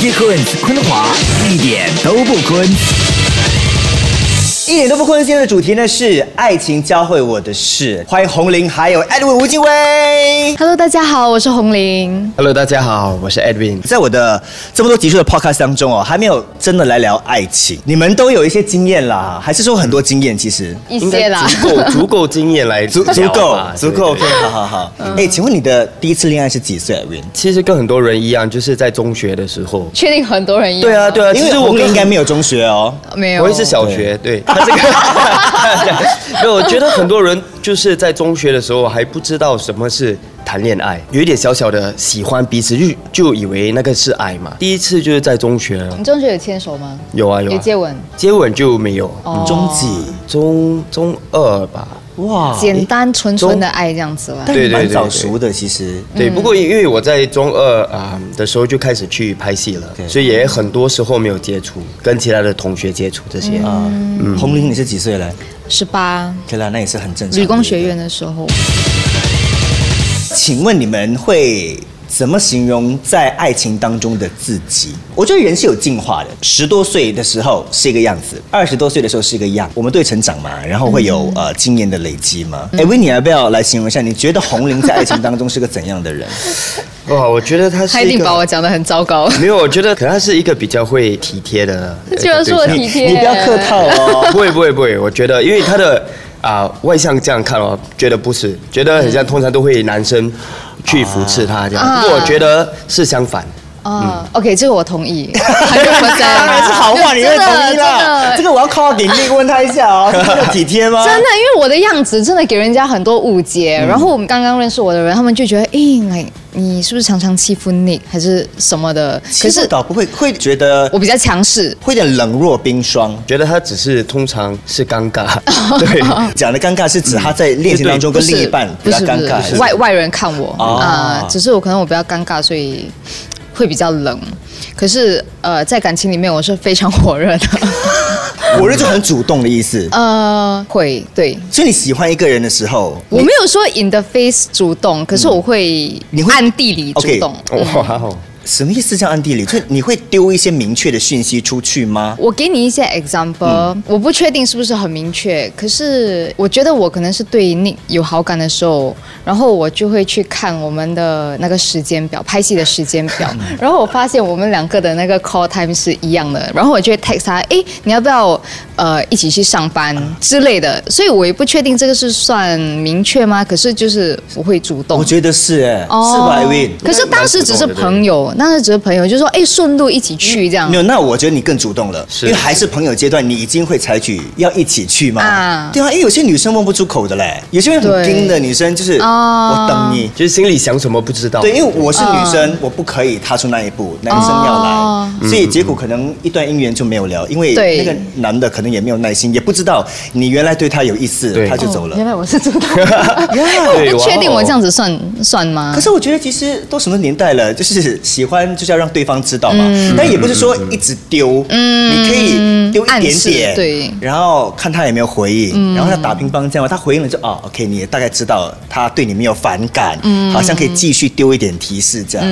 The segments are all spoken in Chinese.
DJ 坤坤华一点都不坤。一点都不困。今天的主题呢是爱情教会我的事。欢迎红玲，还有 Edwin 吴敬威。Hello，大家好，我是红玲。Hello，大家好，我是 Edwin。在我的这么多集数的 podcast 当中哦，还没有真的来聊爱情。你们都有一些经验啦，还是说很多经验？其实一些啦，足够 足够经验来足足够足够。OK，好好好。哎，请问你的第一次恋爱是几岁，Edwin？其实跟很多人一样，就是在中学的时候。确定很多人一样。对啊，对啊，因为其实我红玲应该没有中学哦。没有。我也是小学，对，他这个，没有，我觉得很多人就是在中学的时候还不知道什么是谈恋爱，有一点小小的喜欢彼此，就就以为那个是爱嘛。第一次就是在中学了你，中学有牵手吗？有啊有啊，有接吻。接吻就没有，哦中几？中中二吧。哇，简单纯纯的爱这样子吧。但对对对蛮早熟的，其实。对，不过因为我在中二啊、的时候就开始去拍戏了，所以也很多时候没有接触，跟其他的同学接触这些。啊，红玲你是几岁了？十八，对啦，那也是很正常。理工学院的时候，请问你们会怎么形容在爱情当中的自己？我觉得人是有进化的。十多岁的时候是一个样子，二十多岁的时候是一个样。我们对成长嘛，然后会有、呃经验的累积嘛。哎、维尼要不要来形容一下？你觉得红玲在爱情当中是个怎样的人？哇，我觉得他是他一定把我讲的很糟糕。没有，我觉得可能他是一个比较会体贴的。呃居然说我体贴你不要客套哦。不会不会不会，我觉得因为他的啊、外向这样看哦，觉得不是，觉得很像通常都会男生去扶持他这样，啊不过我觉得是相反。哦，OK，这个我同意，当然是好话，你会同意啦。这个我要靠点力问他一下哦，这个体贴吗？真的，因为我的样子真的给人家很多误解。然后我们刚刚认识我的人，他们就觉得，哎，来，你是不是常常欺负 Nick 还是什么的？可是倒不会，会觉得我比较强势，会有点冷若冰霜。觉得他只是通常是尴尬，对，讲的尴尬是指他在恋情当中跟另一半比不是不较尴尬，是外外人看我哦啊、只是我可能我比较尴尬，所以会比较冷。可是呃，在感情里面我是非常火热的，火热就很主动的意思。呃，会对。所以你喜欢一个人的时候，我没有说 in the face 主动，可是我会你会暗地里主动。哇哦。什么意思？叫暗地里，就你会丢一些明确的讯息出去吗？我给你一些 example，、我不确定是不是很明确，可是我觉得我可能是对你有好感的时候，然后我就会去看我们的那个时间表，拍戏的时间表，然后我发现我们两个的那个 call time 是一样的，然后我就会 text 他，哎，你要不要呃一起去上班之类的，所以我也不确定这个是算明确吗？可是就是我会主动。我觉得是哎，哦是吧，Irene？可是当时只是朋友，当时只是朋友，就说哎顺路一起去这样没。有，那我觉得你更主动了，是因为还是朋友阶段，你已经会采取要一起去吗？啊对啊，因为有些女生问不出口的嘞，有些人很盯的女生就是哦我等你。就是心里想什么不知道。对，因为我是女生，我不可以踏出那一步，男生要来，哦所以结果可能一段姻缘就没有聊，因为那个男的可能也没有耐心，也不知道你原来对他有意思，他就走了。原来我是主动，对我不确定我这样子。算算吗？可是我觉得其实都什么年代了，就是喜欢就是要让对方知道嘛，但也不是说一直丢，你可以丢一点点，对。然后看他有没有回应，然后他打乒乓这样，他回应了就哦，OK，你也大概知道他对你没有反感，好像可以继续丢一点提示这样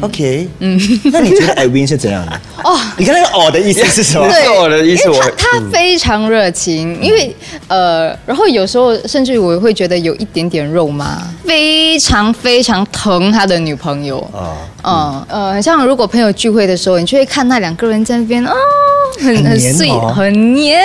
，OK，嗯，那你觉得 Irene 是怎样的？哦，你看那个哦的意思是什么？对。我的意思我他他非常热情，因为呃，然后有时候甚至我会觉得有一点点肉麻，非常非常疼他的女朋友。啊，嗯呃，像如果朋友聚会的时候，你就会看那两个人在那边哦，很很很碎，很黏。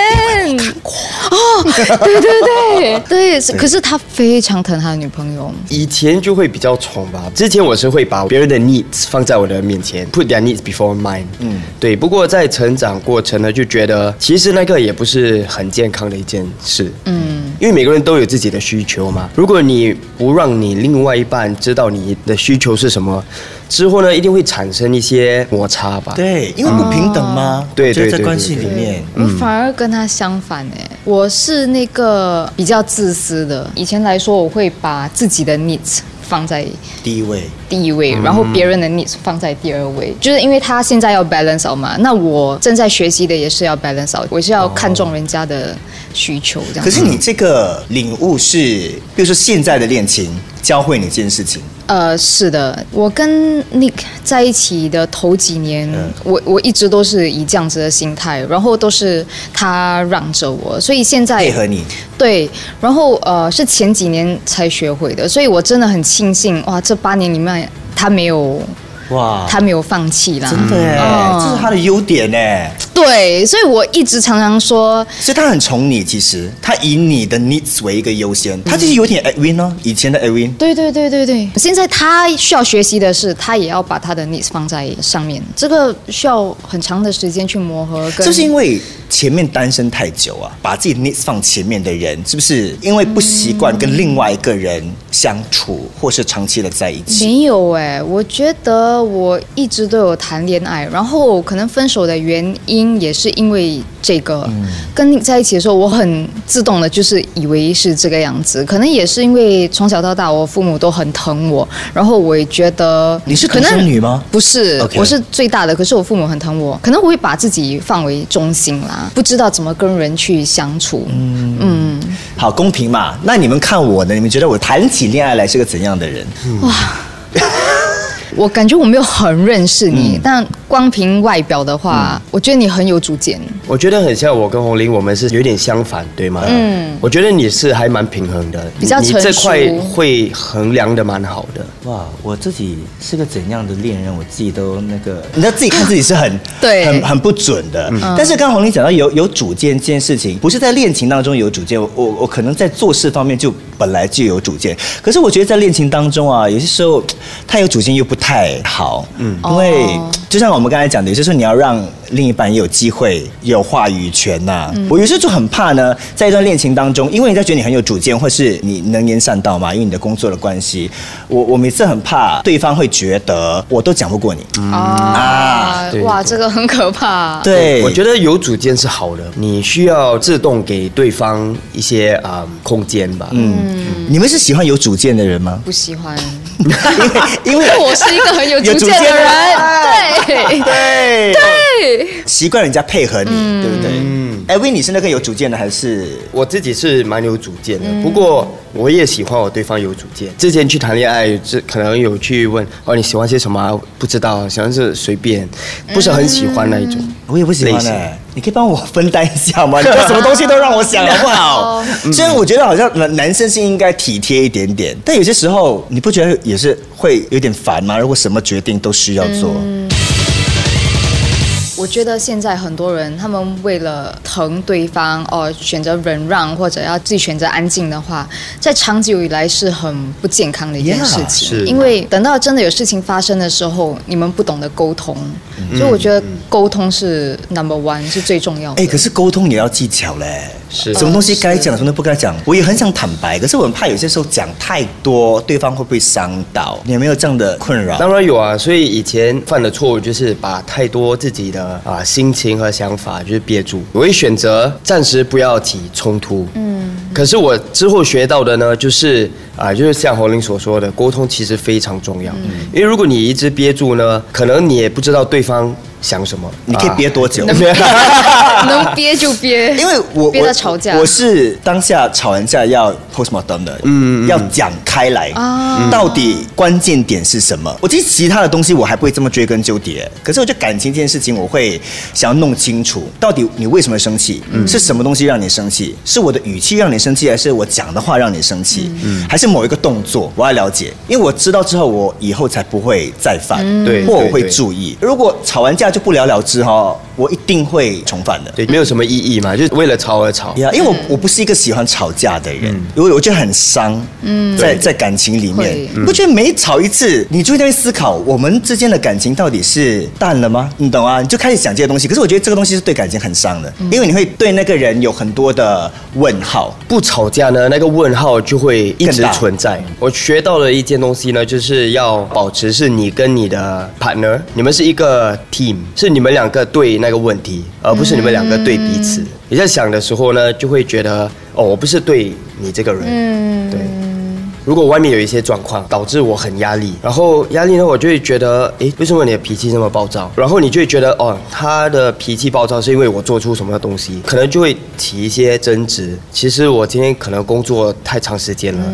哦，对对对 对，可是他非常疼他的女朋友。以前就会比较宠吧，之前我是会把别人的 needs 放在我的面前，put their needs before mine。嗯，对。不过在成长过程呢，就觉得其实那个也不是很健康的一件事。嗯，因为每个人都有自己的需求嘛。如果你不让你另外一半知道你的需求是什么，之后呢，一定会产生一些摩擦吧。对，因为不平等吗？对对对在关系对里面。我反而跟他相反哎，我是那个比较自私的。以前来说，我会把自己的 needs 放在第一位，第一位，然后别人的 needs 放在第二位，就是因为他现在要 balance out 嘛，那我正在学习的也是要 balance out，我是要看重人家的需求这样。可是你这个领悟是，比如说现在的恋情教会你这件事情，呃，是的，我跟 Nick 在一起的头几年，嗯。我我一直都是以这样子的心态，然后都是他让着我，所以现在配合你，对，然后呃是前几年才学会的，所以我真的很庆幸哇，这八年里面他没有哇，他没有放弃啦，真的哎，嗯这是他的优点哎，对，所以我一直常常说，所以他很宠你。其实他以你的 needs 为一个优先，他就是有点 Edwin 哦，以前的 Edwin。对对对对对，现在他需要学习的是，他也要把他的 needs 放在上面，这个需要很长的时间去磨合跟。就是因为前面单身太久啊，把自己 needs 放前面的人，是不是因为不习惯跟另外一个人相处，或是长期的在一起？没有哎、我觉得我一直都有谈恋爱，然后可能分手的原因也是因为这个。嗯跟你在一起的时候，我很自动的，就是以为是这个样子。可能也是因为从小到大，我父母都很疼我，然后我也觉得你是独可能生女吗？不是我是最大的，可是我父母很疼我，可能我会把自己放为中心啦，不知道怎么跟人去相处。嗯好公平嘛？那你们看我呢？你们觉得我谈起恋爱来是个怎样的人？哇我感觉我没有很认识你，嗯但光凭外表的话，我觉得你很有主见。我觉得很像我跟红玲，我们是有点相反，对吗？嗯，我觉得你是还蛮平衡的，你比较成熟这块会衡量的蛮好的。哇，我自己是个怎样的恋人，我自己都那个，你要自己看自己是很 对很很不准的。但是刚刚红玲讲到有有主见这件事情，不是在恋情当中有主见，我我我可能在做事方面就本来就有主见。可是我觉得在恋情当中啊，有些时候太有主见又不太好，嗯，因为哦就像我们刚才讲的，有些时候你要让另一半也有机会有话语权呐、我有时候就很怕呢，在一段恋情当中，因为人家觉得你很有主见，或是你能言善道嘛，因为你的工作的关系，我我每次很怕对方会觉得我都讲不过你。啊哇，这个很可怕。对，我觉得有主见是好的，你需要自动给对方一些啊、空间吧。嗯，你们是喜欢有主见的人吗？不喜欢，因为因为 我是一个很有有主主见的人。人。对。对。对，习惯人家配合你，对不对？嗯，哎，威，你是那个有主见的还是？我自己是蛮有主见的，不过我也喜欢我对方有主见。之前去谈恋爱，这可能有去问哦你喜欢些什么啊？不知道，喜欢是随便，不是很喜欢那一种。我也不喜欢类型哎，你可以帮我分担一下吗？你就什么东西都让我想好不好？虽然我觉得好像男男生是应该体贴一点点，但有些时候你不觉得也是会有点烦吗？如果什么决定都需要做，我觉得现在很多人，他们为了疼对方，哦，选择忍让或者要自己选择安静的话，在长久以来是很不健康的一件事情。是因为等到真的有事情发生的时候，你们不懂得沟通，嗯所以我觉得沟通是 number one 是最重要的。哎，可是沟通也要技巧嘞。是什么东西该讲，什么都不该讲。我也很想坦白，可是我很怕有些时候讲太多，对方会不会伤到？你有没有这样的困扰？当然有啊，所以以前犯的错误就是把太多自己的啊心情和想法就是憋住。我会选择暂时不要提冲突。嗯，可是我之后学到的呢，就是啊，就是像侯林所说的，沟通其实非常重要。因为如果你一直憋住呢，可能你也不知道对方想什么。你可以憋多久？能憋就憋，因为我憋我到吵架。我是当下吵完架要 postmortem 的，嗯，要讲开来，啊到底关键点是什么？我其实其他的东西我还不会这么追根究底，可是我觉得感情这件事情，我会想要弄清楚，到底你为什么生气？嗯是什么东西让你生气？是我的语气让你生气，还是我讲的话让你生气？嗯还是某一个动作？我要了解，因为我知道之后，我以后才不会再犯，嗯对或我会注意。如果吵完架就不了了之哈，我一定会重犯的。对，没有什么意义嘛，就是为了吵而吵。呀，因为我我不是一个喜欢吵架的人，因为我觉得很伤。嗯，在在感情里面会，你不觉得每吵一次，你就会在那思考，我们之间的感情到底是淡了吗？你懂啊？你就开始想这些东西。可是我觉得这个东西是对感情很伤的，因为你会对那个人有很多的问号。不吵架呢，那个问号就会一直存在。我学到了一件东西呢，就是要保持是你跟你的 partner，你们是一个 team，是你们两个对那个问题，而不是你们两个对彼此。你在想的时候呢，就会觉得哦，我不是对你这个人，嗯对。如果外面有一些状况导致我很压力，然后压力呢，我就会觉得，诶，为什么你的脾气这么暴躁？然后你就会觉得，哦，他的脾气暴躁是因为我做出什么东西，可能就会起一些争执。其实我今天可能工作太长时间了，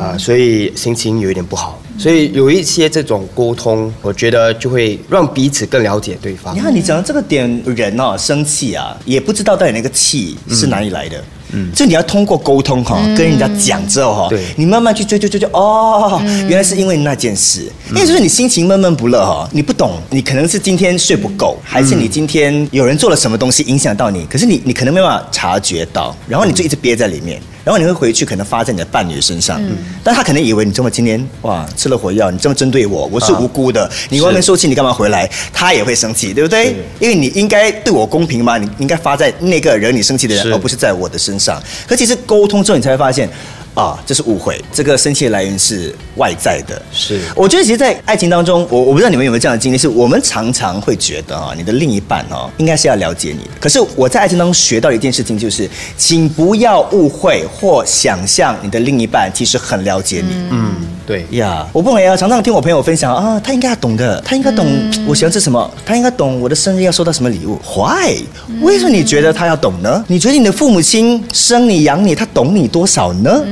啊、所以心情有一点不好。所以有一些这种沟通，我觉得就会让彼此更了解对方你。看你讲到这个点，人哦生气啊，也不知道到底那个气是哪里来的。嗯，就你要通过沟通哈、跟人家讲之后哈、对你慢慢去追追追追，哦，原来是因为那件事，因为就是你心情闷闷不乐哈、你不懂，你可能是今天睡不够，还是你今天有人做了什么东西影响到你，可是你你可能没办法察觉到，然后你就一直憋在里面。然后你会回去，可能发在你的伴侣身上，嗯但他可能以为你这么今天哇吃了火药，你这么针对我，我是无辜的，你外面受气，你干嘛回来？他也会生气，对不对？因为你应该对我公平嘛，你应该发在那个惹你生气的人，而不是在我的身上。可其实沟通之后，你才会发现。啊，这是误会。这个生气的来源是外在的。是我觉得其实，在爱情当中，我我不知道你们有没有这样的经历，是我们常常会觉得啊、你的另一半哦，应该是要了解你的。可是我在爱情当中学到的一件事情就是，请不要误会或想象你的另一半其实很了解你。嗯，对。呀我不懂呀，常常听我朋友分享啊，他应该要懂的，他应该懂我喜欢吃什么，他应该懂我的生日要收到什么礼物。Why？为什么你觉得他要懂呢？你觉得你的父母亲生你养你，他懂你多少呢？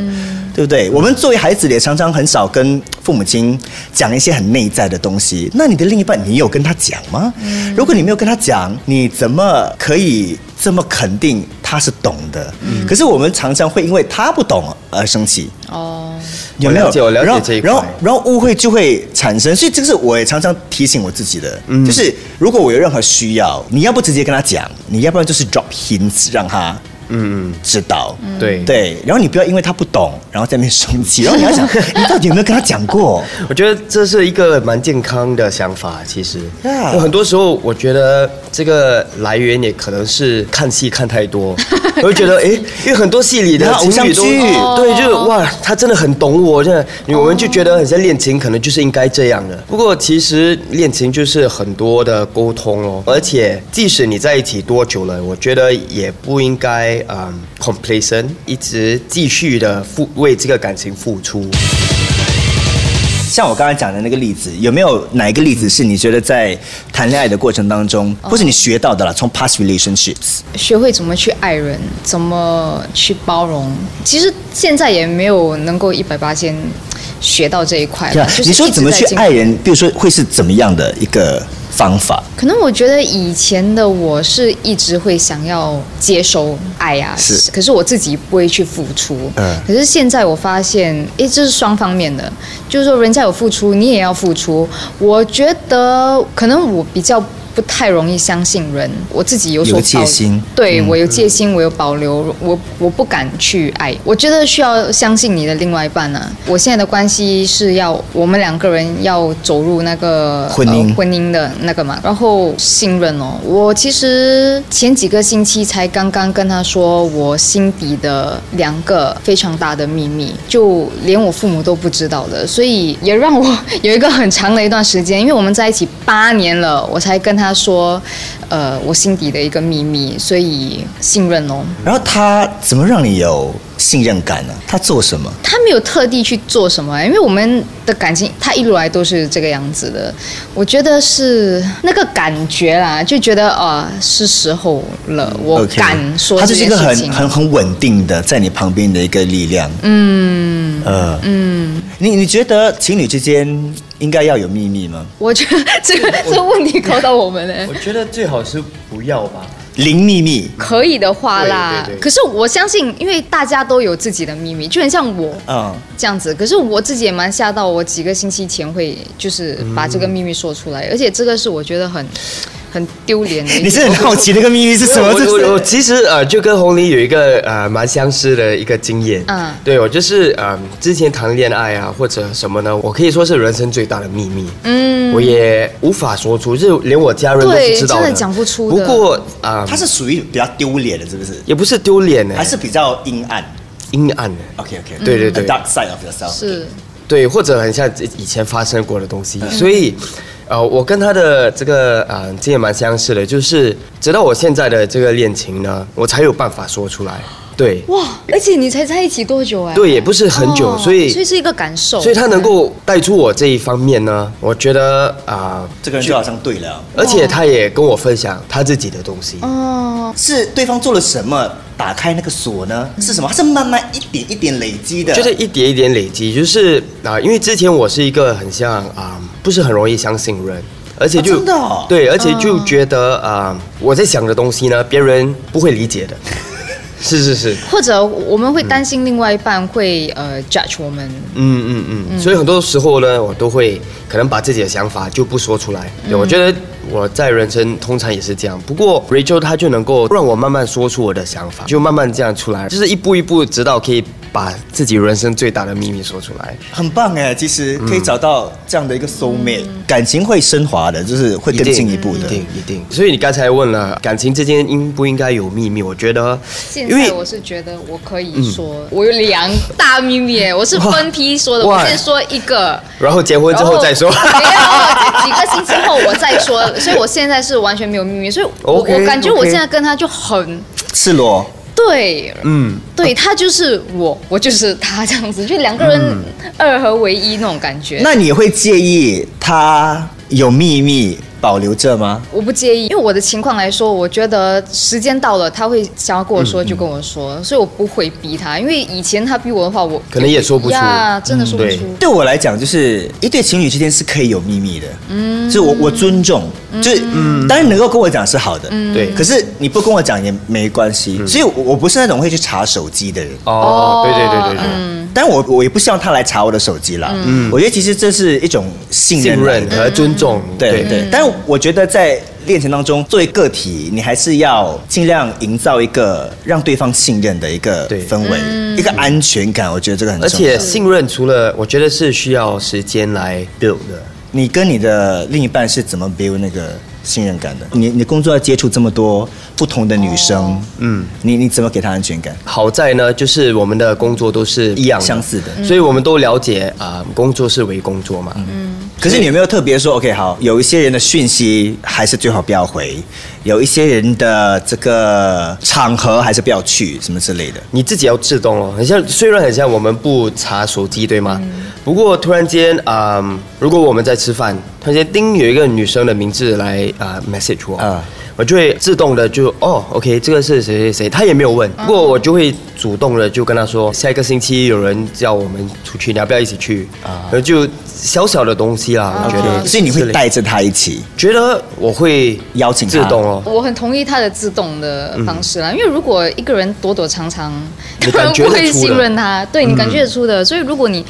对不对？我们作为孩子也常常很少跟父母亲讲一些很内在的东西。那你的另一半，你有跟他讲吗？如果你没有跟他讲，你怎么可以这么肯定他是懂的？可是我们常常会因为他不懂而生气。哦，有没有？我了解我了解然后这一块。然后，然后误会就会产生，所以这个是我也常常提醒我自己的，就是如果我有任何需要，你要不直接跟他讲，你要不然就是 drop hints 让他嗯，知道。对。对，然后你不要因为他不懂，然后在那边生气，然后你要想，你到底有没有跟他讲过？我觉得这是一个蛮健康的想法，其实有很多时候，我觉得这个来源也可能是看戏看太多，我就觉得，哎，因为很多戏里的偶像剧对，就是哇，他真的很懂我，真的，我们就觉得很像恋情，可能就是应该这样的。不过其实恋情就是很多的沟通哦，而且即使你在一起多久了，我觉得也不应该嗯 complacent，一直继续的付为这个感情付出。像我刚才讲的那个例子，有没有哪一个例子是你觉得在谈恋爱的过程当中，或是你学到的啦？从 past relationships，学会怎么去爱人，怎么去包容。其实现在也没有能够一百八千学到这一块对啊，就是你说怎么去爱人？比如说会是怎么样的一个方法？可能我觉得以前的我是一直会想要接收爱啊，是可是我自己不会去付出。嗯可是现在我发现，诶，这是双方面的，就是说人家有付出，你也要付出。我觉得可能我比较。不太容易相信人，我自己有所戒保心对、我有戒心，我有保留，我我不敢去爱。我觉得需要相信你的另外一半呢、我现在的关系是要我们两个人要走入那个婚姻呃婚姻的那个嘛，然后信任哦。我其实前几个星期才刚刚跟他说我心底的两个非常大的秘密，就连我父母都不知道的，所以也让我 有一个很长的一段时间，因为我们在一起八年了，我才跟他说，呃，我心底的一个秘密，所以信任哦。然后他怎么让你有信任感呢？他做什么？他没有特地去做什么，因为我们的感情，他一路来都是这个样子的。我觉得是那个感觉啦，就觉得呃、是时候了，我敢说这他就是一个很。很很稳定的在你旁边的一个力量。嗯，呃，嗯，你你觉得情侣之间应该要有秘密吗？我觉得这个这个问题考到我们嘞。我觉得最好是不要吧。零秘密。可以的话啦，对对对可是我相信，因为大家都有自己的秘密，就很像我嗯，这样子。可是我自己也蛮吓到，我几个星期前会就是把这个秘密说出来，而且这个是我觉得很很丢脸的。你是很好奇那个秘密是什么？我是我我其实呃，就跟红林有一个呃蛮相似的一个经验。嗯嗯，对我就是呃之前谈恋爱啊或者什么呢，我可以说是人生最大的秘密。嗯，我也无法说出，就是连我家人都不知道的，真的讲不出不过啊，它是属于比较丢脸的，是不是？也不是丢脸的，还是比较阴暗阴暗的。？OK OK，对对对 dark side of yourself。是对，或者很像以前发生过的东西，嗯所以。呃，我跟他的这个呃经验蛮相似的，就是直到我现在的这个恋情呢，我才有办法说出来。对，哇，而且你才在一起多久哎？对，也不是很久，哦所以所以是一个感受，所以他能够带出我这一方面呢，我觉得啊、这个人就好像对了，而且他也跟我分享他自己的东西。哦，是对方做了什么打开那个锁呢？是什么？它是慢慢一点一点累积的，就是一点一点累积，就是啊、因为之前我是一个很像啊、不是很容易相信人，而且就、啊真的哦？对，而且就觉得啊、我在想的东西呢，别人不会理解的。是是是，或者我们会担心另外一半会呃 judge 我们，嗯嗯嗯，所以很多时候呢，我都会可能把自己的想法就不说出来。对，我觉得我在人生通常也是这样。不过 Rachel 她就能够让我慢慢说出我的想法，就慢慢这样出来，就是一步一步，直到可以把自己人生最大的秘密说出来。很棒哎，其实可以找到这样的一个 soul mate，、感情会升华的，就是会更进一步的。一定一定。所以你刚才问了感情之间应不应该有秘密，我觉得，现因为在我是觉得我可以说，我有两大秘密，我是分批说的，我先说一个，然后结婚之后再说。没有几个星期后我再说，所以我现在是完全没有秘密，所以我我感觉我现在跟他就很赤裸，对，嗯，对他就是我，我就是他这样子，就两个人二合为一那种感觉。那你会介意他有秘密保留着吗？我不介意，因为我的情况来说，我觉得时间到了，他会想要跟我说就跟我说，所以我不会逼他。因为以前他逼我的话，我可能也说不出呀，真的说不对出。对我来讲，就是一对情侣之间是可以有秘密的，嗯，就我我尊重，就是嗯，当然能够跟我讲是好的，嗯，对可是你不跟我讲也没关系，所以我我不是那种会去查手机的人。哦，对对对对对。但我我也不希望他来查我的手机啦。嗯，我觉得其实这是一种信任信任和尊重，对对，但是我觉得在恋情当中，作为个体，你还是要尽量营造一个让对方信任的一个氛围，一个安全感。我觉得这个很而重要。而且信任除了我觉得是需要时间来 build 的。你跟你的另一半是怎么 build 那个信任感的？你你工作要接触这么多不同的女生，嗯，你你怎么给她安全感？好在呢，就是我们的工作都是一样相似的所以我们都了解啊、工作是为工作嘛。嗯，可是你有没有特别说，OK，好，有一些人的讯息还是最好不要回，有一些人的这个场合还是不要去，什么之类的。你自己要自动哦，很像，虽然很像我们不查手机，对吗？不过突然间啊、如果我们在吃饭，突然间叮有一个女生的名字来啊、message 我，啊我就会自动的就哦，OK，这个是谁谁谁，他也没有问，不过我就会主动的就跟他说，下一个星期有人叫我们出去，你要不要一起去？啊，然后就小小的东西啦，我觉得，所以你会带着他一起。觉得我会邀请他自动哦。我很同意他的自动的方式啦，因为如果一个人躲躲藏藏，你当然 不会信任他，对你感觉得出的。所以如果你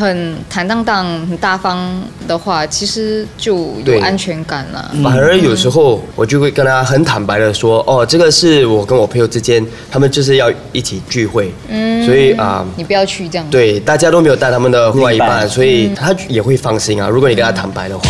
很坦荡荡、很大方的话，其实就有安全感了。反而有时候我就会跟他很坦白的说，哦，这个是我跟我朋友之间，他们就是要一起聚会，嗯，所以啊。你不要去这样。对，大家都没有带他们的另外一半，半所以他也会放心啊。如果你跟他坦白的话，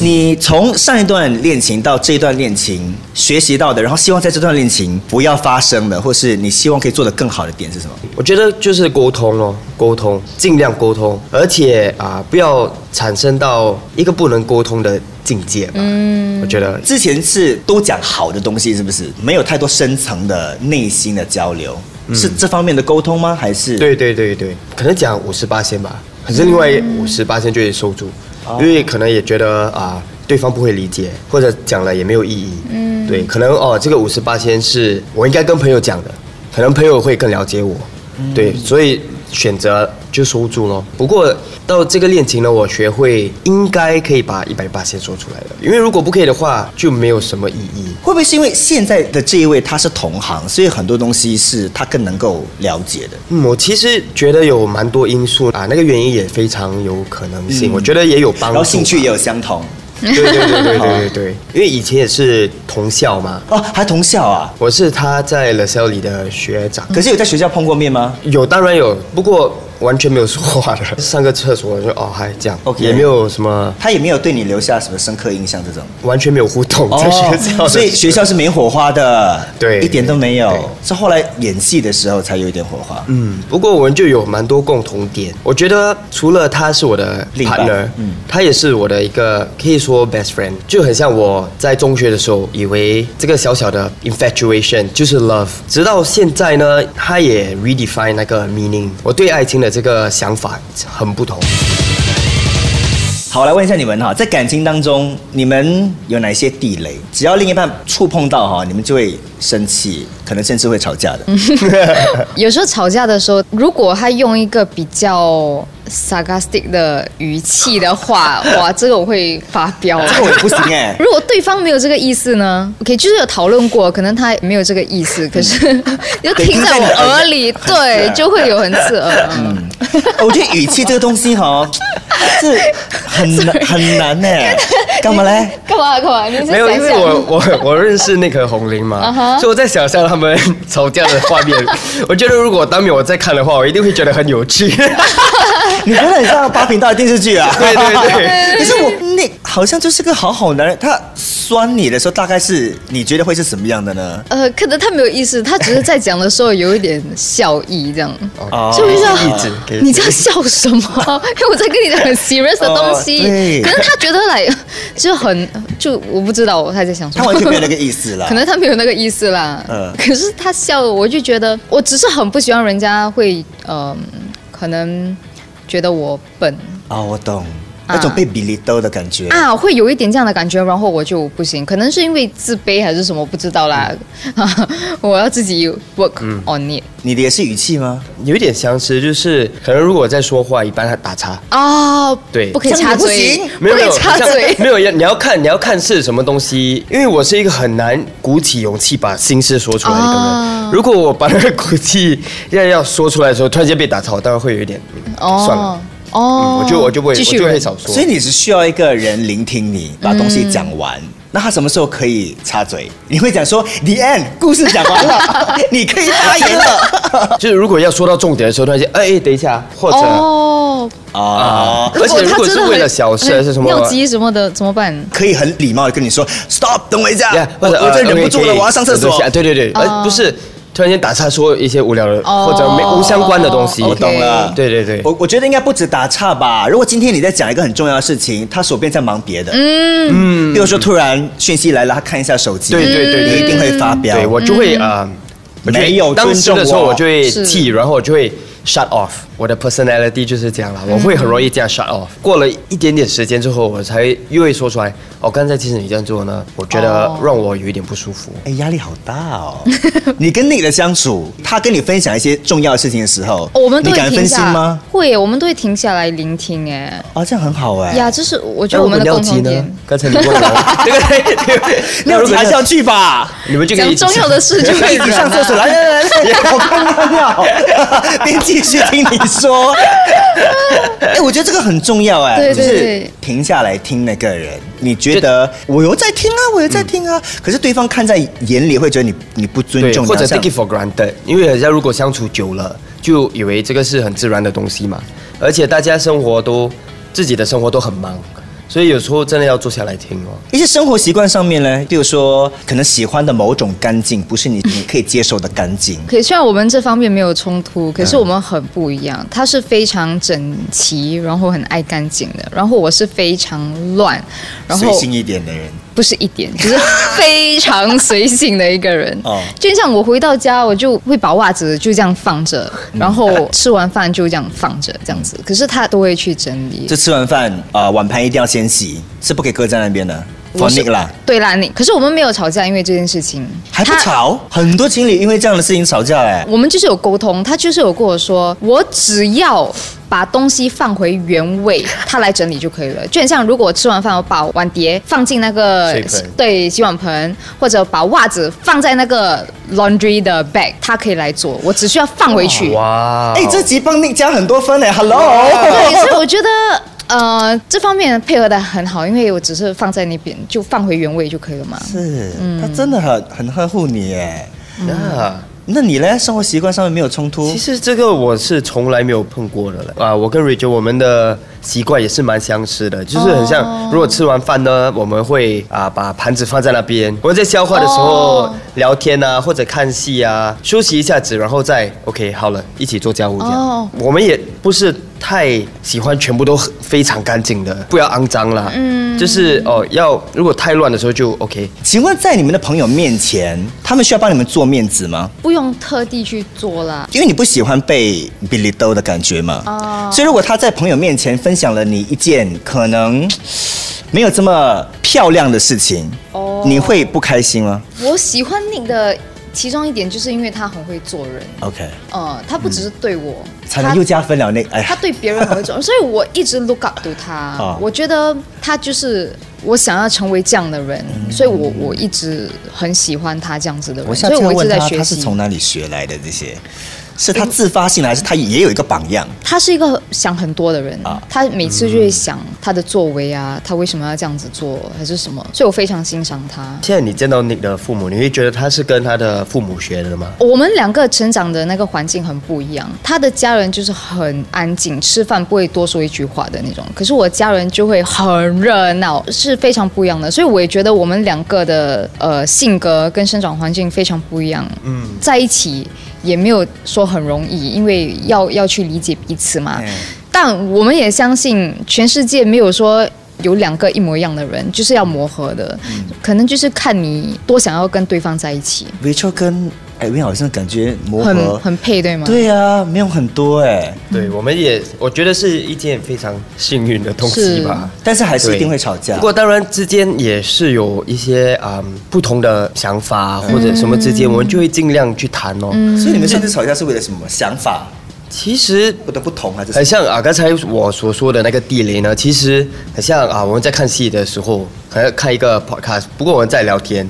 你从上一段恋情到这一段恋情学习到的，然后希望在这段恋情不要发生的，或是你希望可以做得更好的点是什么？我觉得就是沟通咯，沟通，尽量沟通，而且啊，不要产生到一个不能沟通的境界吧。嗯，我觉得之前是都讲好的东西，是不是？没有太多深层的内心的交流，是这方面的沟通吗？还是？对对对对，可能讲五十八先吧，可是另外五十八先就会收住，因为可能也觉得啊、对方不会理解，或者讲了也没有意义。嗯，对，可能哦，这个五十八千是我应该跟朋友讲的，可能朋友会更了解我。对，所以选择就收住咯。不过到这个恋情呢，我学会应该可以把一百八先说出来了，因为如果不可以的话，就没有什么意义。会不会是因为现在的这一位他是同行，所以很多东西是他更能够了解的？嗯，我其实觉得有蛮多因素啊，那个原因也非常有可能性，嗯我觉得也有帮助。然后兴趣也有相同，对对对对对对对，因为以前也是同校嘛，哦，还同校啊？我是他在 l a s a l 里的学长，可是有在学校碰过面吗？有当然有，不过完全没有说话的，上个厕所就哦嗨这样。OK 也没有什么，他也没有对你留下什么深刻印象这种。完全没有互动，在学校哦 所以学校是没火花的，对。一点都没有。是后来演戏的时候才有一点火花。嗯，不过我们就有蛮多共同点。我觉得除了他是我的 partner，嗯嗯，他也是我的一个可以说 best friend，就很像我在中学的时候以为这个小小的 infatuation 就是 love，直到现在呢，他也 redefine 那个 meaning。我对爱情的这个想法很不同。好，我来问一下你们哈，在感情当中，你们有哪些地雷？只要另一半触碰到哈，你们就会生气，可能甚至会吵架的。有时候吵架的时候，如果他用一个比较 sarcastic 的语气的话，哇，这个我会发飙。这个我不行哎、如果对方没有这个意思呢？OK，就是有讨论过，可能他没有这个意思，可是 就听在我耳里，对，就会有很刺耳。嗯，我觉得语气这个东西哈，是很难很难呢、干嘛嘞？干嘛干嘛？你是没有，因为我我我认识那个红玲嘛所以我在想象他们吵架的画面。我觉得如果当面我在看的话，我一定会觉得很有趣。你觉得很像八频道的电视剧啊？对 对对。可是我那好像就是个好好男人，他酸你的时候，大概是你觉得会是什么样的呢？呃，可能他没有意思，他只是在讲的时候有一点笑意这样。哦所以我就意志说你在笑什么？因为我在跟你讲很 serious 的东西，可是他觉得来就很就我不知道他在想什么，他完全没有那个意思啦可能他没有那个意思啦。嗯可是他笑，我就觉得我只是很不喜欢人家会嗯、可能觉得我笨。哦，我懂，那种被比利兜的感觉。啊，会有一点这样的感觉，然后我就不行，可能是因为自卑还是什么，不知道啦。我要自己 work on it。你的也是语气吗？有一点相似，就是可能如果在说话，一般他打岔。哦，对不可以插嘴也不行，不可以插嘴。没有要你要看你要看是什么东西，因为我是一个很难鼓起勇气把心事说出来的一个人。啊如果我把那个鼓气要要说出来的时候，突然间被打岔，我当然会有一点、嗯算了。哦嗯，我就我就不会，我就会少说。所以你是需要一个人聆听你，把东西讲完。那他什么时候可以插嘴？你会讲说，The end，故事讲完了，你可以发言了。就是如果要说到重点的时候，突然间，哎、哎等一下，或者、哦，啊，而且如果是为了小事还是什么尿急什么的怎么办？可以很礼貌的跟你说，Stop，等我一下 Yeah，，我或者我真忍不住了，我要上厕所对对对，呃，不是突然间打岔说一些无聊的、哦。或者没无相关的东西。我懂了，对对对。我我觉得应该不止打岔吧。如果今天你在讲一个很重要的事情，他手边在忙别的，嗯。嗯，比如说突然讯息来了，他看一下手机，对对对对你一定会发飙。对我就会啊，我就会没有当时的时候我。我就会是。气，然后我就会 shut off。我的 personality 就是这样了，我会很容易这样 shut off。过了一点点时间之后，我才又会说出来。哦，刚才其实你这样做呢，我觉得哦让我有一点不舒服。哎，压力好大哦！你跟你的相处，他跟你分享一些重要的事情的时候，哦我们都你敢分会停下心吗？会，我们都会停下来聆听。哎，啊，这样很好哎。呀，这是我觉得我们的共同点。刚才你问我，对不对？尿急还是要去吧？你们就可以讲重要的事就可以一起上厕所，来来来来，我看尿尿，边继续听你说。哎，我觉得这个很重要哎，就是停下来听那个人。你觉得我有在听啊，我有在听啊，可是对方看在眼里会觉得你你不尊，重，或者你好像 take it for granted，因为人家如果相处久了，就以为这个是很自然的东西嘛。而且大家生活都自己的生活都很忙，所以有时候真的要坐下来听哦。一些生活习惯上面呢，比如说可能喜欢的某种干净，不是你 你可以接受的干净。可虽然我们这方面没有冲突，可是我们很不一样。他是非常整齐，然后很爱干净的，然后我是非常乱，然后随性一点的人，不是一点，就是非常随性的一个人。哦就像我回到家，我就会把袜子就这样放着，然后吃完饭就这样放着，这样子。可是他都会去整理就。吃完饭啊、呃碗盘一定要先洗，是不可以搁在那边的。我啦，对啦，你可是我们没有吵架，因为这件事情还不吵，很多情侣因为这样的事情吵架哎。我们就是有沟通，他就是有跟我说，我只要把东西放回原位，他来整理就可以了。就很像如果我吃完饭，我把碗碟放进那个 对洗碗盆，或者把袜子放在那个 laundry 的 bag，他可以来做，我只需要放回去。哇，哎，这集帮 Nick 加很多分哎，Hello。对，所以我觉得呃，这方面配合的很好，因为我只是放在那边，就放回原位就可以了嘛。是，他真的很很呵护你耶。那那你呢？生活习惯上面没有冲突其？实这个我是从来没有碰过的了啊！我跟 Rachel 我们的习惯也是蛮相似的，就是很像，如果吃完饭呢，我们会啊把盘子放在那边，我们在消化的时候哦聊天啊，或者看戏啊，休息一下子，然后再 OK 好了，一起做家务这样。哦我们也不是太喜欢全部都非常干净的，不要肮脏啦。嗯，就是哦，要如果太乱的时候就 OK。请问在你们的朋友面前，他们需要帮你们做面子吗？不用特地去做啦。因为你不喜欢被 belittle 的感觉嘛。哦所以如果他在朋友面前分享了你一件可能没有这么漂亮的事情，哦你会不开心吗我喜欢 Nick 的其中一点，就是因为他很会做人。？OK，呃，他不只是对我，才能又加分了那哎，他对别人很会做人，所以我一直 look up to 他。啊我觉得他就是我想要成为这样的人，所以我我一直很喜欢他这样子的人，所以我一直在学习。他是从哪里学来的这些？是他自发性的，还是他也有一个榜样？他是一个想很多的人，啊他每次就会想他的作为啊，他为什么要这样子做，还是什么，所以我非常欣赏他。现在你见到你的父母，你会觉得他是跟他的父母学的吗？我们两个成长的那个环境很不一样，他的家人就是很安静，吃饭不会多说一句话的那种，可是我家人就会很热闹，是非常不一样的。所以我也觉得我们两个的呃性格跟生长环境非常不一样，嗯，在一起也没有说很容易，因为要要去理解彼此嘛。嗯但我们也相信，全世界没有说有两个一模一样的人，就是要磨合的，可能就是看你多想要跟对方在一起，Rachel 跟 Edwin 好像感觉磨合，很配，对吗？对啊，没有很多哎，对，我们也我觉得是一件非常幸运的东西吧。但是还是一定会吵架不。过当然之间也是有一些嗯不同的想法或者什么之间，我们就会尽量去谈哦。所以你们上次吵架是为了什么想法其实不得不同还是什很？像啊，刚才我所说的那个地雷呢，其实很像啊，我们在看戏的时候，还要看一个 podcast，不过我们在聊天，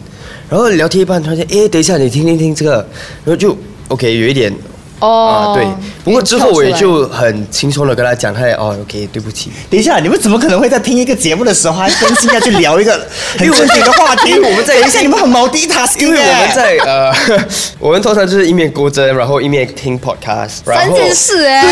然后聊天一半，突然间，哎，等一下，你听听听这个，然后就 OK，有一点哦啊，对。不过之后我也就很轻松的跟他讲，他也哦，OK，对不起。等一下，你们怎么可能会在听一个节目的时候还分心要去聊一个 很正经的话题？因为我们在等一下，你们很 multitasking，因为我们哎在呃，我们通常就是一面钩针，然后一面听 podcast，然三后件事哎、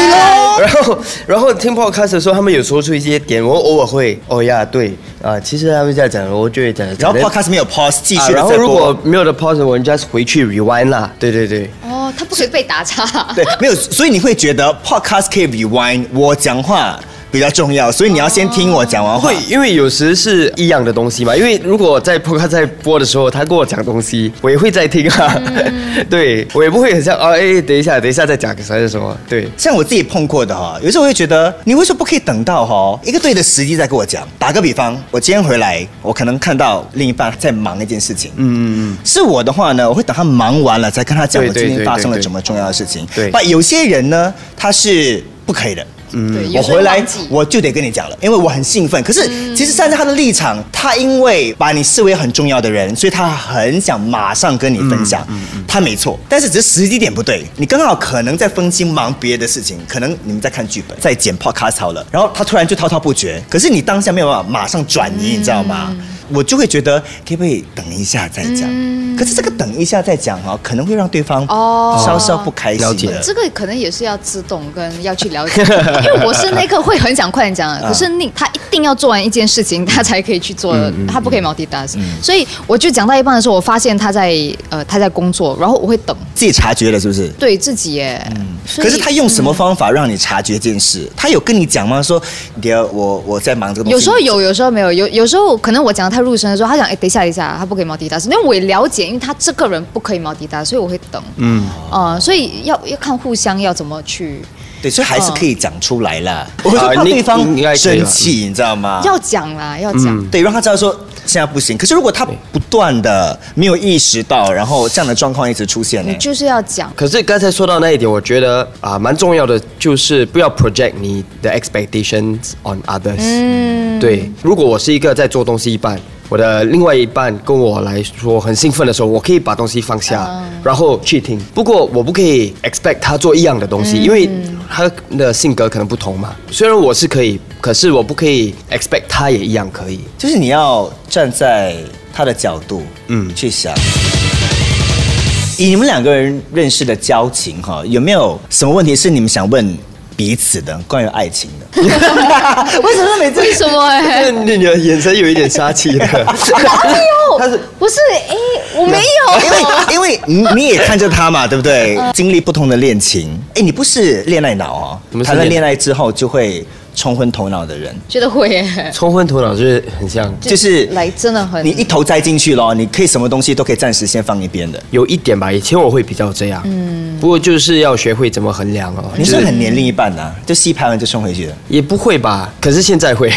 然后然后听 podcast 的时候，他们有说出一些点，我偶尔会哦呀，对啊，其实他们这样讲，我就会讲。然后 podcast 没有 pause，继啊续的在然后如果播。没有的 pause，我们 just 回去 rewind 啦。对对对，哦，他不可以被打岔。对，没有，所以你会觉得 podcast 可以 rewind，我讲话比较重要，所以你要先听我讲完话会。因为有时是一样的东西嘛。因为如果在 podcast 在播的时候，他跟我讲东西，我也会在听啊。对我也不会很像啊，哎，等一下，等一下再讲还是什么？对。像我自己碰过的哈，有时候我会觉得，你为什么不可以等到哈一个对的时机再跟我讲？打个比方，我今天回来，我可能看到另一半在忙一件事情，嗯嗯嗯，是我的话呢，我会等他忙完了再跟他讲我今天发生了什么重要的事情。对那有些人呢，他是不可以的。对，有时候我回来我就得跟你讲了，因为我很兴奋。可是其实站在他的立场，他因为把你视为很重要的人，所以他很想马上跟你分享。他没错，但是只是时机点不对。你刚好可能在分心忙别的事情，可能你们在看剧本，在剪 podcast 好了，然后他突然就滔滔不绝，可是你当下没有办法马上转移，你知道吗？我就会觉得可不可以等一下再讲？可是这个等一下再讲哈，可能会让对方哦稍稍不开心了解的。这个可能也是要自动跟要去了解，因为我是那个会很想快点讲的，可是你他一定要做完一件事情，他才可以去做，他不可以 multitask。所以我就讲到一半的时候，我发现他在呃他在工作，然后我会等自己察觉了是不是？对自己耶。所以可是他用什么方法让你察觉这件事？他有跟你讲吗？说，爹，我我在忙这个东西。有时候有，有时候没有，有有时候可能我讲他入声的时候，他讲哎等一下等一下，他不可以 multitask，因为我也了解，因为他这个人不可以 multitask，所以我会等。嗯，啊、所以要要看互相要怎么去对，所以还是可以讲出来啦。我会说啊你怕对方生气，你知道吗？要讲啦，要讲。对，让他知道说现在不行。可是如果他不断的没有意识到，然后这样的状况一直出现呢你？就是要讲，可是刚才说到那一点，我觉得啊，蛮重要的，就是不要 project 你的 expectations on others。嗯，对。如果我是一个在做东西一半，我的另外一半跟我来说很兴奋的时候，我可以把东西放下，然后去听。不过我不可以 expect 他做一样的东西，因为他的性格可能不同嘛。虽然我是可以可是我不可以 expect 他也一样可以。就是你要站在他的角度，嗯嗯，去想。以你们两个人认识的交情，哈，有没有什么问题是你们想问彼此的关于爱情的？为什么每次为什么哎？你的眼神有一点杀气的。他是不是哎，我没有因为有。因为你你也看着他嘛，对不对？经历不同的恋情，哎，你不是恋爱脑哦谈了恋恋爱之后就会冲昏头脑的人，觉得会耶，冲昏头脑，就是很像，就是来真的很你一头栽进去了，你可以什么东西都可以暂时先放一边的。有一点吧。以前我会比较这样，嗯，不过就是要学会怎么衡量哦。你是很黏另一半呐、就戏拍完就冲回去了。也不会吧？可是现在会，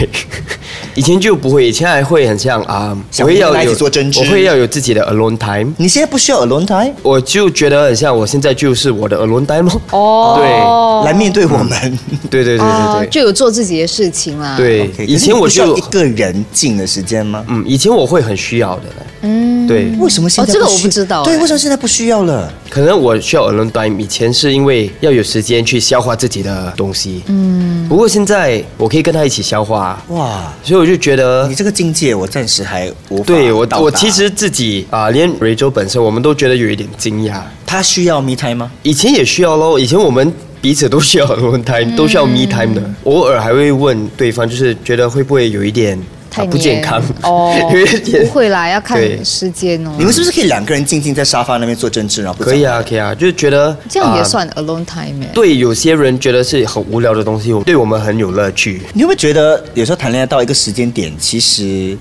以前就不会，以前还会很像啊，我会要有做针织我会要有自己的 alone time。你现在不需要 alone time 我就觉得很像，我现在就是我的 alone time 哦，对，来面对我们。对对对哦对对就有做自己的事情啦。对以前我需要一个人静的时间吗？嗯，以前我会很需要的。嗯，对，为什么现在哦这个我不知道对，哎为什么现在不需要了？可能我需要 alone time，以前是因为要有时间去消化自己的东西。嗯，不过现在我可以跟他一起消化，哇，所以我就觉得你这个境界我暂时还无法对我，我其实自己啊、连瑞州本身我们都觉得有一点惊讶。他需要 me time 吗？以前也需要喽，以前我们彼此都需要 alone time，、都需要 me time 的。偶尔还会问对方，就是觉得会不会有一点、太不健康哦有一点不会啦，要看对时间哦。你们是不是可以两个人静静在沙发那边做针织，然后不可以啊，可以啊，就是觉得啊这样也算 alone time 哎。对，有些人觉得是很无聊的东西，对我们很有乐趣。你会不会觉得有时候谈恋爱到一个时间点，其实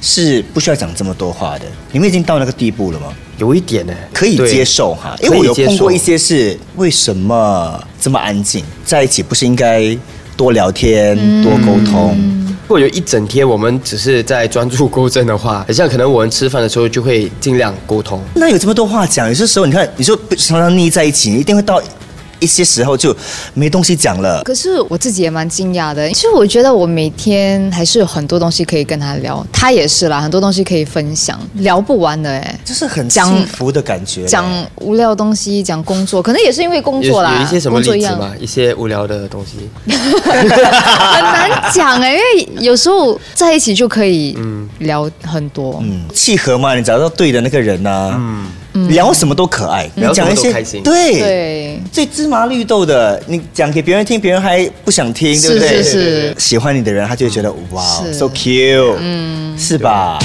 是不需要讲这么多话的？你们已经到那个地步了吗？有一点呢，可以接受哈，因为我有碰过一些是为什么这么安静，在一起不是应该多聊天、多沟通？如果有一整天我们只是在专注沟通的话，很像可能我们吃饭的时候就会尽量沟通。那有这么多话讲，有些时候你看，你就常常腻在一起，你一定会到一些时候就没东西讲了。可是我自己也蛮惊讶的，其实我觉得我每天还是有很多东西可以跟他聊，他也是啦，很多东西可以分享，聊不完的哎。就是很讲幸福的感觉。讲无聊的东西，讲工作，可能也是因为工作啦，有一些什么工作子吗？一些无聊的东西。很难讲哎，因为有时候在一起就可以聊很多。嗯，契合嘛，你找到对的那个人呐、嗯，聊什么都可爱，你聊什么讲一些都开心。对对。最芝麻绿豆的，你讲给别人听，别人还不想听，对不对？是是。是喜欢你的人，他就会觉得哇是，so cute，嗯，是吧？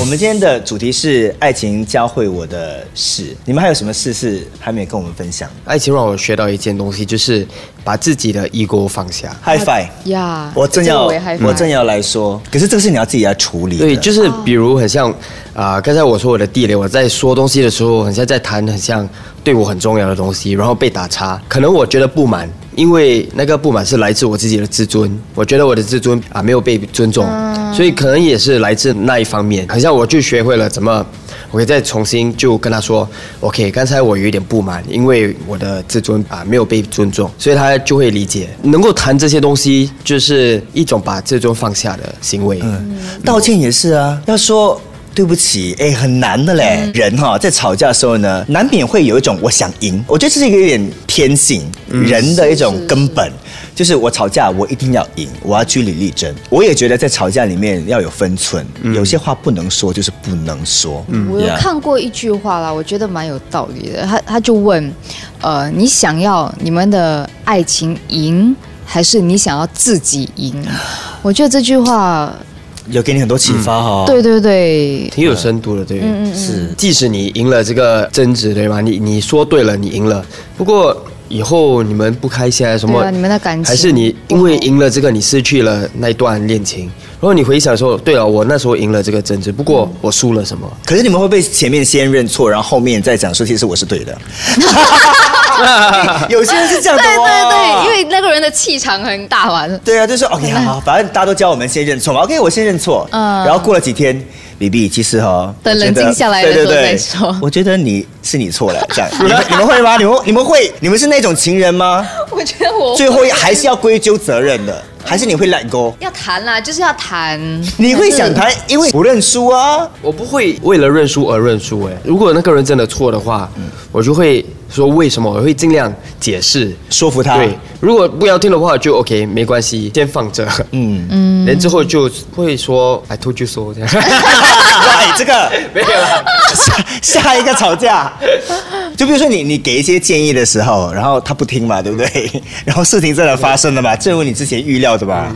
我们今天的主题是爱情教会我的事，你们还有什么事是还没有跟我们分享爱情让我学到一件东西，就是把自己的 ego 放下。？High five！呀，我正要这个我正要来说，可是这个是你要自己来处理。对，就是比如很像啊、刚才我说我的地雷，我在说东西的时候，很像在谈很像对我很重要的东西，然后被打叉，可能我觉得不满，因为那个不满是来自我自己的自尊，我觉得我的自尊啊没有被尊重，所以可能也是来自那一方面，很像我就学会了怎么。我可以再重新就跟他说，OK，刚才我有一点不满，因为我的自尊啊没有被尊重，所以他就会理解，能够谈这些东西，就是一种把自尊放下的行为。嗯，道歉也是啊，要说。对不起，哎，很难的嘞。人哈、在吵架的时候呢，难免会有一种我想赢，我觉得这是一个有点天性，人的一种根本，就是我吵架我一定要赢，我要据理力争。我也觉得在吵架里面要有分寸，有些话不能说就是不能说。我有看过一句话啦，我觉得蛮有道理的。他他就问，呃，你想要你们的爱情赢，还是你想要自己赢？我觉得这句话，有给你很多启发哈、对对对，挺有深度的，对，嗯是即使你赢了这个争执，对吗？你你说对了，你赢了。不过以后你们不开心啊什么？对啊你们的感情还是你因为赢了这个，你失去了那段恋情。然后你回想说，对了，我那时候赢了这个争执，不过我输了什么？可是你们会不会前面先认错，然后后面再讲说其实我是对的？有些人是这样的对哦。对对，因为那个人的气场很大嘛。对啊，就是 OK 好，好反正大家都教我们先认错嘛。OK，我先认错。嗯然后过了几天，B B，其实哈，等冷静下来的时候对对对再说 我觉得你是你错了，这样。你们你们会吗？你们你们会？你们是那种情人吗？我觉得我最后还是要归咎责任的，还是你会 let go？要谈啦，就是要谈。你会想谈，因为不认输啊。我不会为了认输而认输。哎，如果那个人真的错的话，我就会说为什么，我会尽量解释。说服他。对，如果不要听的话，就 OK，没关系，先放着。嗯嗯，然之后就会说 I told you so 这样。哇，这个 没有了，下下一个吵架，就比如说你你给一些建议的时候，然后他不听嘛，对不对？然后事情真的发生了嘛，正如你之前预料的嘛，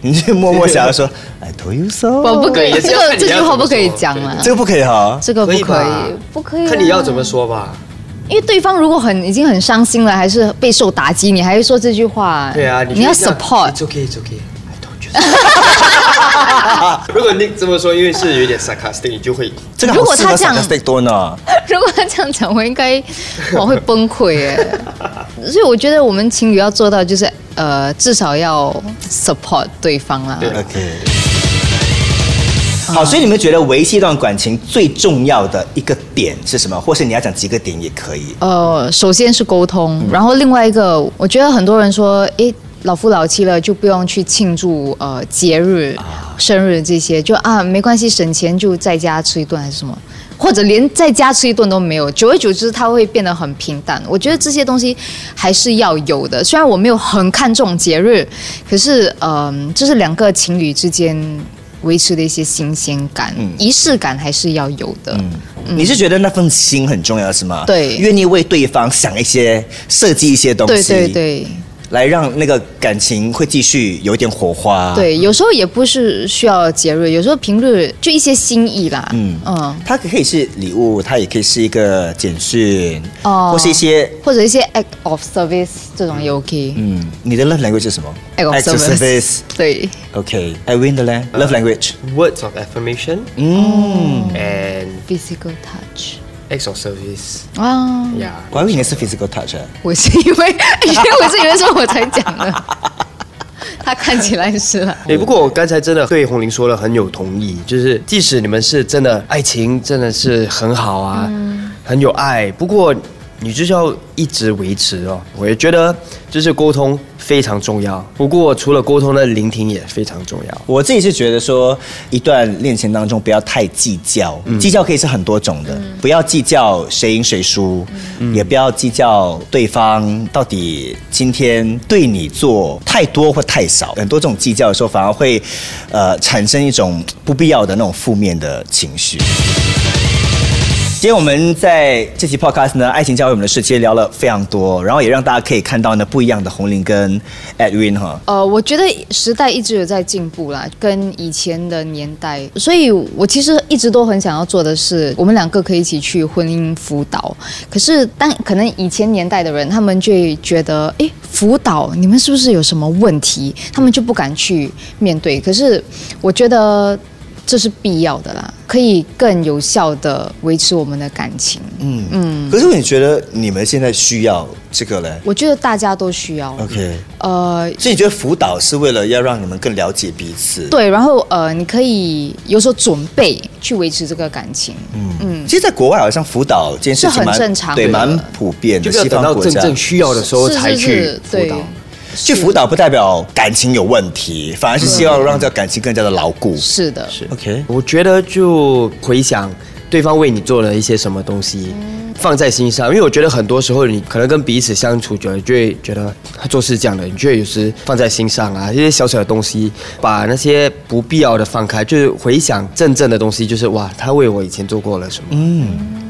你就默默想要说 I told you so，我不可以，这个这句话不可以讲了，这个不可以哈。这个不可以，不可以啊。看你要怎么说吧。因为对方如果很已经很伤心了，还是备受打击，你还会说这句话？对啊，你要 support。It's okay, it's okay. I told you. 如果你这么说，因为是有点 sarcastic，你就会这个如果他这样 sarcastic 多呢。如果他这样讲，我应该我会崩溃耶。所以我觉得我们情侣要做到就是呃，至少要 support 对方啦。对 OK。好，所以你们觉得维系一段感情最重要的一个点是什么？或是你要讲几个点也可以。呃，首先是沟通，然后另外一个，我觉得很多人说，诶，老夫老妻了就不用去庆祝呃节日、生日这些，就啊没关系，省钱就在家吃一顿还是什么。或者连在家吃一顿都没有，久而久之，它会变得很平淡。我觉得这些东西还是要有的。虽然我没有很看重节日，可是，嗯、这是两个情侣之间维持的一些新鲜感、仪式感还是要有的。你是觉得那份心很重要是吗？对愿意为对方想一些、设计一些东对西，对对。来让那个感情会继续有一点火花。，对，有时候也不是需要节日，有时候平日就一些心意啦。嗯嗯，它可以是礼物，它也可以是一个简讯，哦或是一些。或者一些 act of service 这种也 OK。嗯，你的 love language 是什么 act of service。对，OK，I win 的嘞，love language。words of affirmation 嗯，and physical touch acts of service. 啊，Yeah. 我还以为你是 physical touch 啊。我是因为，因为我是因为说我才讲的，他看起来是了。诶，不过我刚才真的对红玲说了很有同意，就是即使你们是真的爱情真的是很好啊，很有爱，不过你就是要一直维持哦。我也觉得就是沟通非常重要，不过除了沟通的，聆听也非常重要。我自己是觉得说，一段恋情当中不要太计较，计较可以是很多种的，不要计较谁赢谁输，也不要计较对方到底今天对你做太多或太少，很多这种计较的时候，反而会呃产生一种不必要的那种负面的情绪。今天我们在这期 podcast 呢，爱情教会我们的事，其实聊了非常多，然后也让大家可以看到呢不一样的红玲跟 Edwin 哈。呃，我觉得时代一直有在进步啦，跟以前的年代，所以我其实一直都很想要做的是，我们两个可以一起去婚姻辅导。可是当可能以前年代的人，他们就会觉得，诶，辅导你们是不是有什么问题？他们就不敢去面对。可是我觉得这是必要的啦，可以更有效的维持我们的感情。嗯嗯。可是你觉得你们现在需要这个嘞我觉得大家都需要。？OK。呃，所以你觉得辅导是为了要让你们更了解彼此？。对，然后呃，你可以有所准备去维持这个感情。嗯嗯其实，在国外好像辅导这件事情是很蛮正常的对，蛮普遍的。就到西方国家真正需要的时候是才去是是辅对导。去辅导不代表感情有问题，反而是希望让这感情更加的牢固。是的，是 OK。我觉得就回想对方为你做了一些什么东西，放在心上，因为我觉得很多时候你可能跟彼此相处久了，就会觉得他做事这样的，你就会有时放在心上啊，一些小小的东西，把那些不必要的放开，就是回想真正的东西，就是哇，他为我以前做过了什么。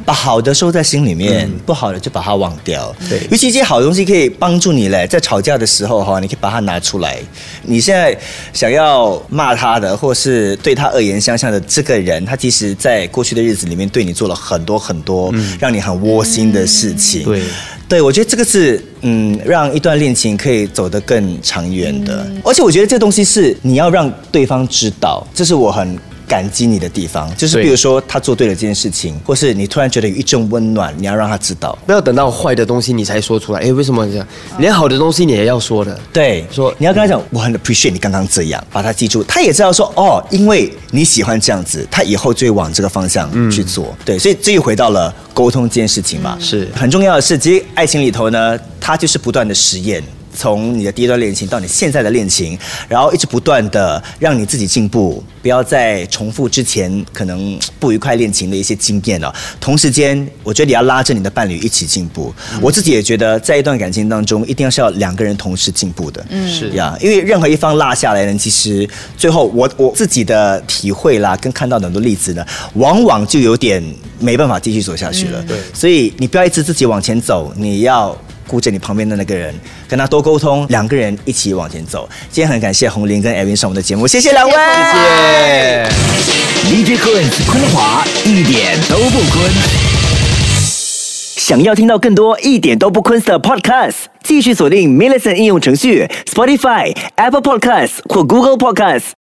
把好的收在心里面，不好的就把它忘掉。对尤其这些好东西可以帮助你嘞，在吵架的时候哈，你可以把它拿出来。你现在想要骂他的，或是对他恶言相向的这个人，他其实在过去的日子里面对你做了很多很多让你很窝心的事情。对对，我觉得这个是嗯，让一段恋情可以走得更长远的。而且我觉得这东西是你要让对方知道，这是我很。感激你的地方，就是比如说他做对了这件事情，或是你突然觉得有一阵温暖，你要让他知道。不要等到坏的东西你才说出来，哎，为什么这样？连好的东西你也要说的。对，说你要跟他讲，我很 appreciate 你刚刚这样，把他记住，他也知道说，哦，因为你喜欢这样子，他以后就会往这个方向去做。对，所以这又回到了沟通这件事情嘛，是很重要的是，其实爱情里头呢，它就是不断的实验。从你的第一段恋情到你现在的恋情，然后一直不断的让你自己进步，不要再重复之前可能 不愉快恋情的一些经验了。同时间，我觉得你要拉着你的伴侣一起进步。我自己也觉得，在一段感情当中，一定要是要两个人同时进步的。嗯，是呀，因为任何一方落下来呢，其实最后我我自己的体会啦，跟看到的很多例子呢，往往就有点没办法继续走下去了。对所以你不要一直自己往前走，你要。顾着你旁边的那个人，跟他多沟通，两个人一起往前走。今天很感谢红玲跟 Evan 上我们的节目，谢谢两位，谢谢。DJ 坤坤华一点都不坤。想要听到更多一点都不坤的 Podcast，继续锁定 m i l l i c e n t 应用程序、Spotify、Apple Podcasts 或 Google Podcasts。